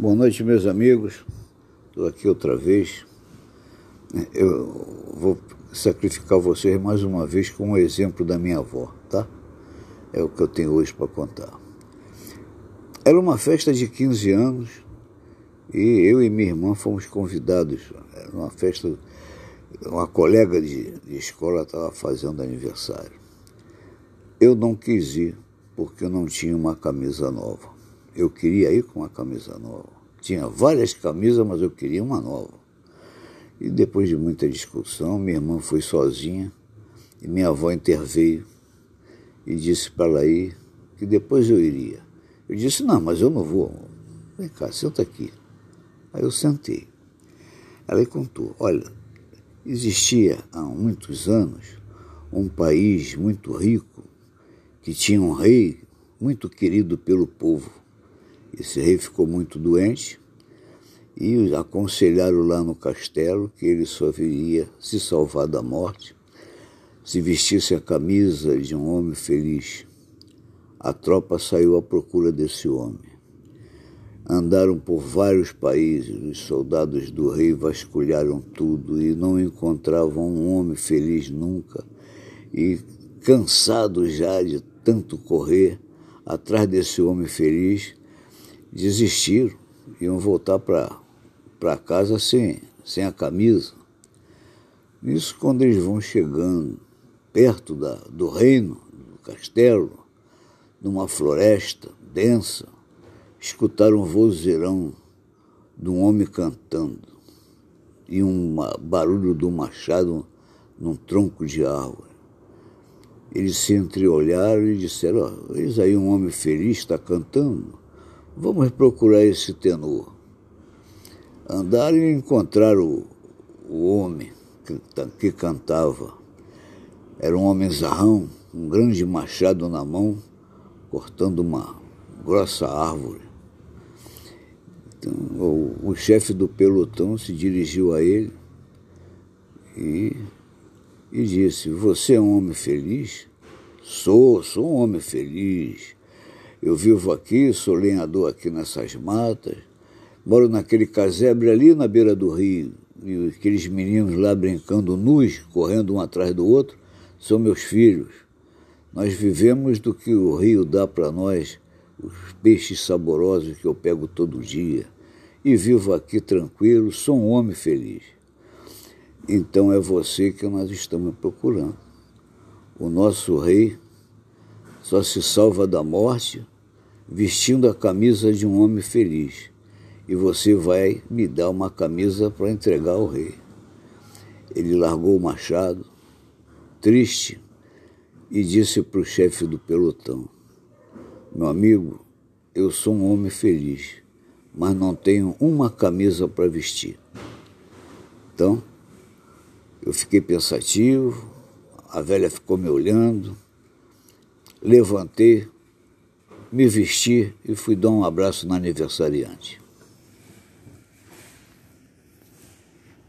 Boa noite, meus amigos. Estou aqui outra vez. Eu vou sacrificar vocês mais uma vez com um exemplo da minha avó, tá? É o que eu tenho hoje para contar. Era uma festa de 15 anos e eu e minha irmã fomos convidados. Era uma festa, uma colega de, de escola estava fazendo aniversário. Eu não quis ir porque eu não tinha uma camisa nova. Eu queria ir com uma camisa nova. Tinha várias camisas, mas eu queria uma nova. E depois de muita discussão, minha irmã foi sozinha e minha avó interveio e disse para ela ir que depois eu iria. Eu disse: Não, mas eu não vou. Vem cá, senta aqui. Aí eu sentei. Ela contou: Olha, existia há muitos anos um país muito rico que tinha um rei muito querido pelo povo. Esse rei ficou muito doente e aconselharam lá no castelo que ele só viria se salvar da morte se vestisse a camisa de um homem feliz. A tropa saiu à procura desse homem. Andaram por vários países, os soldados do rei vasculharam tudo e não encontravam um homem feliz nunca. E, cansados já de tanto correr atrás desse homem feliz, desistiram, iam voltar para casa sem, sem a camisa. Isso quando eles vão chegando perto da, do reino, do castelo, numa floresta densa, escutaram um vozeirão de um homem cantando e um barulho do machado num tronco de árvore. Eles se entreolharam e disseram: oh, Eis aí um homem feliz está cantando. Vamos procurar esse tenor. Andaram e encontraram o, o homem que, que cantava. Era um homem zarrão, um grande machado na mão, cortando uma grossa árvore. Então, o, o chefe do pelotão se dirigiu a ele e, e disse: Você é um homem feliz? Sou, sou um homem feliz. Eu vivo aqui, sou lenhador aqui nessas matas, moro naquele casebre ali na beira do rio, e aqueles meninos lá brincando nus, correndo um atrás do outro, são meus filhos. Nós vivemos do que o rio dá para nós, os peixes saborosos que eu pego todo dia. E vivo aqui tranquilo, sou um homem feliz. Então é você que nós estamos procurando. O nosso rei só se salva da morte vestindo a camisa de um homem feliz. E você vai me dar uma camisa para entregar ao rei. Ele largou o machado, triste, e disse para o chefe do pelotão: Meu amigo, eu sou um homem feliz, mas não tenho uma camisa para vestir. Então, eu fiquei pensativo, a velha ficou me olhando, levantei, me vesti e fui dar um abraço na aniversariante.